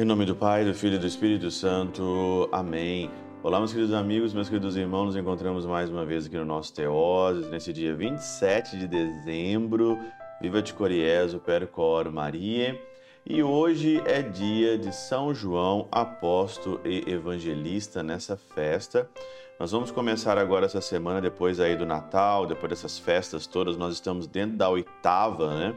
Em nome do Pai, do Filho e do Espírito Santo. Amém. Olá, meus queridos amigos, meus queridos irmãos, nos encontramos mais uma vez aqui no nosso Teoses, nesse dia 27 de dezembro. Viva de Coriezo, Percor Maria. E hoje é dia de São João, apóstolo e evangelista nessa festa. Nós vamos começar agora essa semana, depois aí do Natal, depois dessas festas todas, nós estamos dentro da oitava, né?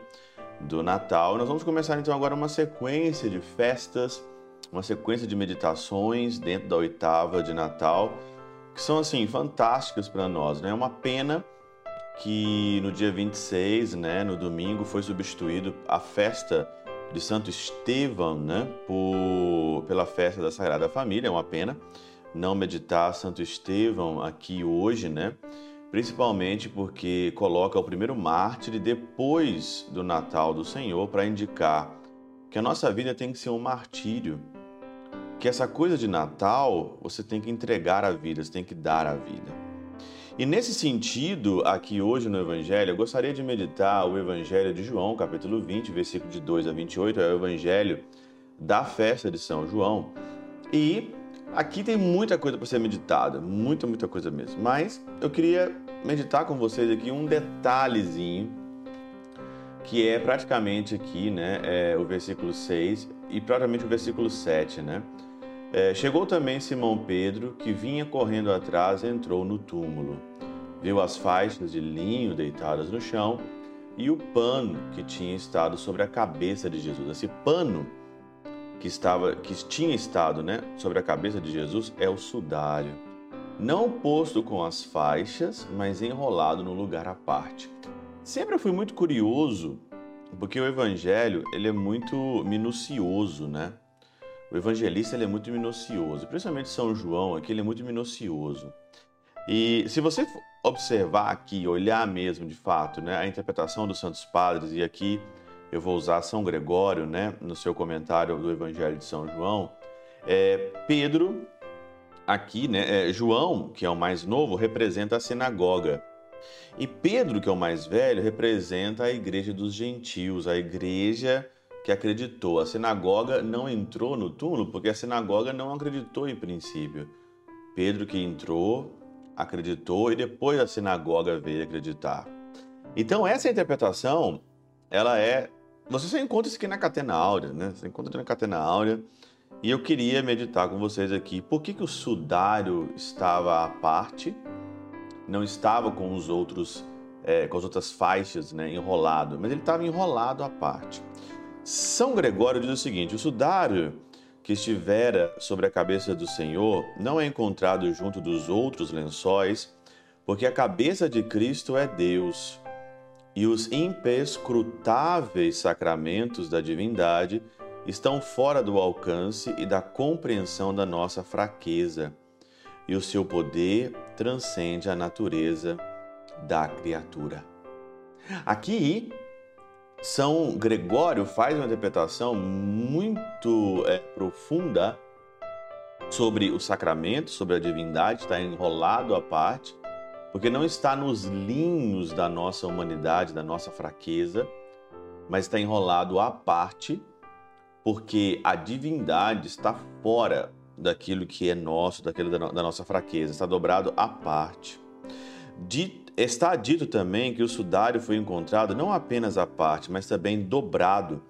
do Natal. Nós vamos começar então agora uma sequência de festas, uma sequência de meditações dentro da oitava de Natal, que são assim fantásticas para nós, né? É uma pena que no dia 26, né, no domingo, foi substituído a festa de Santo Estevão, né, por, pela festa da Sagrada Família, é uma pena não meditar Santo Estevão aqui hoje, né? principalmente porque coloca o primeiro mártir depois do Natal do Senhor para indicar que a nossa vida tem que ser um martírio, que essa coisa de Natal você tem que entregar a vida, você tem que dar a vida. E nesse sentido, aqui hoje no Evangelho, eu gostaria de meditar o Evangelho de João, capítulo 20, versículo de 2 a 28, é o Evangelho da festa de São João. E Aqui tem muita coisa para ser meditada, muita, muita coisa mesmo. Mas eu queria meditar com vocês aqui um detalhezinho que é praticamente aqui, né, é o versículo 6 e praticamente o versículo 7, né? É, chegou também Simão Pedro, que vinha correndo atrás, entrou no túmulo. Viu as faixas de linho deitadas no chão e o pano que tinha estado sobre a cabeça de Jesus. Esse pano que estava que tinha estado, né, sobre a cabeça de Jesus é o sudário, não posto com as faixas, mas enrolado no lugar à parte. Sempre fui muito curioso, porque o evangelho, ele é muito minucioso, né? O evangelista ele é muito minucioso, principalmente São João aqui, ele é muito minucioso. E se você observar aqui, olhar mesmo de fato, né, a interpretação dos santos padres e aqui eu vou usar São Gregório, né, no seu comentário do Evangelho de São João, é, Pedro, aqui, né, é, João, que é o mais novo, representa a sinagoga. E Pedro, que é o mais velho, representa a igreja dos gentios, a igreja que acreditou. A sinagoga não entrou no túmulo porque a sinagoga não acreditou em princípio. Pedro que entrou, acreditou e depois a sinagoga veio acreditar. Então essa interpretação, ela é você só encontra isso aqui na Catena Áurea, né? Você encontra na Catena Áurea. E eu queria meditar com vocês aqui por que, que o sudário estava à parte, não estava com os outros, é, com as outras faixas, né, enrolado, mas ele estava enrolado à parte. São Gregório diz o seguinte: o sudário que estivera sobre a cabeça do Senhor não é encontrado junto dos outros lençóis, porque a cabeça de Cristo é Deus e os imperscrutáveis sacramentos da divindade estão fora do alcance e da compreensão da nossa fraqueza, e o seu poder transcende a natureza da criatura. Aqui, São Gregório faz uma interpretação muito é, profunda sobre o sacramento, sobre a divindade, está enrolado à parte, porque não está nos linhos da nossa humanidade, da nossa fraqueza, mas está enrolado à parte, porque a divindade está fora daquilo que é nosso, daquilo da, nossa fraqueza, está dobrado à parte. Está dito também que o sudário foi encontrado não apenas à parte, mas também dobrado,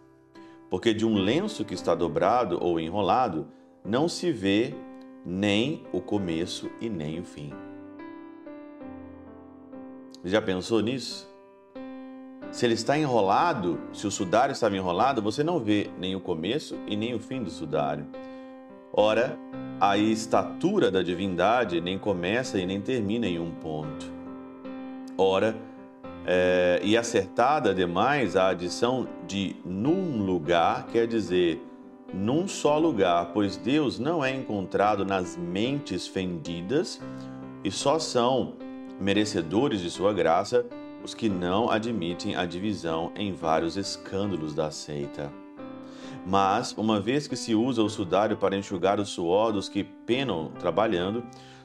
porque de um lenço que está dobrado ou enrolado não se vê nem o começo e nem o fim. Já pensou nisso? Se ele está enrolado, se o sudário estava enrolado, você não vê nem o começo e nem o fim do sudário. Ora, a estatura da divindade nem começa e nem termina em um ponto. Ora, é, e acertada demais a adição de num lugar, quer dizer, num só lugar, pois Deus não é encontrado nas mentes fendidas e só são merecedores de sua graça os que não admitem a divisão em vários escândalos da seita. Mas, uma vez que se usa o sudário para enxugar o suor dos que penam trabalhando,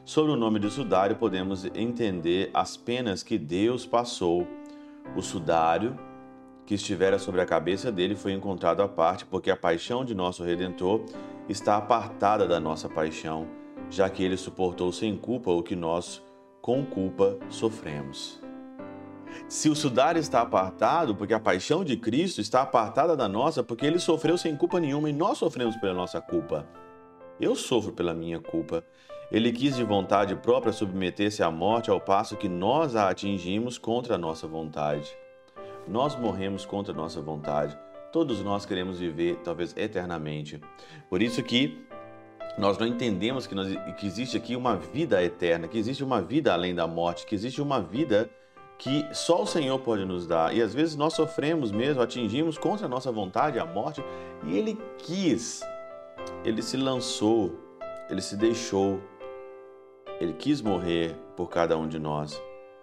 Sobre o nome de sudário, podemos entender as penas que Deus passou. O sudário que estivera sobre a cabeça dele foi encontrado à parte, porque a paixão de nosso Redentor está apartada da nossa paixão, já que ele suportou sem culpa o que nós, com culpa, sofremos. Se o sudário está apartado, porque a paixão de Cristo está apartada da nossa, porque ele sofreu sem culpa nenhuma e nós sofremos pela nossa culpa. Eu sofro pela minha culpa. Ele quis de vontade própria submeter-se à morte, ao passo que nós a atingimos contra a nossa vontade. Nós morremos contra a nossa vontade. Todos nós queremos viver, talvez eternamente. Por isso que nós não entendemos que, nós, que existe aqui uma vida eterna, que existe uma vida além da morte, que existe uma vida que só o Senhor pode nos dar. E às vezes nós sofremos mesmo, atingimos contra a nossa vontade a morte, e Ele quis, Ele se lançou, Ele se deixou, Ele quis morrer por cada um de nós.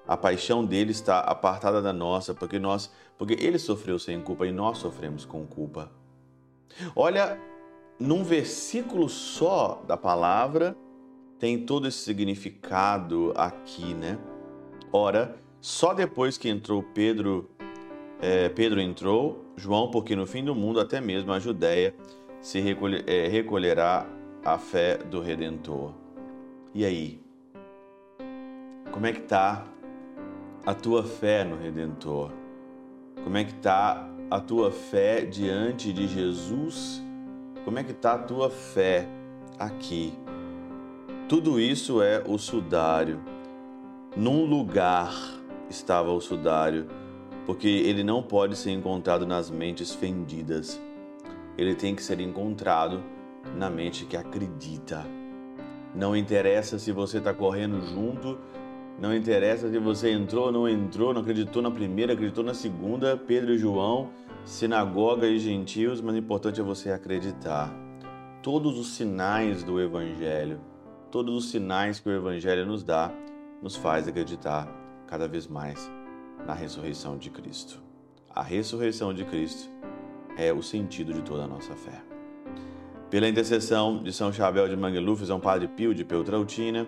A paixão dele está apartada da nossa, porque nós, porque ele sofreu sem culpa e nós sofremos com culpa. Olha, num versículo só da palavra tem todo esse significado aqui, né? Ora, só depois que entrou Pedro, é, Pedro entrou, João, porque no fim do mundo até mesmo a Judéia se é, recolherá a fé do Redentor. E aí? Como é que está a tua fé no Redentor? Como é que está a tua fé diante de Jesus? Como é que está a tua fé aqui? Tudo isso é o sudário. Num lugar estava o sudário, porque ele não pode ser encontrado nas mentes fendidas. Ele tem que ser encontrado na mente que acredita. Não interessa se você está correndo junto, não interessa se você entrou ou não entrou, não acreditou na primeira, acreditou na segunda, Pedro e João, sinagoga e gentios, mas o importante é você acreditar. Todos os sinais do Evangelho, todos os sinais que o Evangelho nos dá, nos faz acreditar cada vez mais na ressurreição de Cristo. A ressurreição de Cristo é o sentido de toda a nossa fé. Pela intercessão de São Chabel de Mangluf, São Padre Pio de Peltrautina,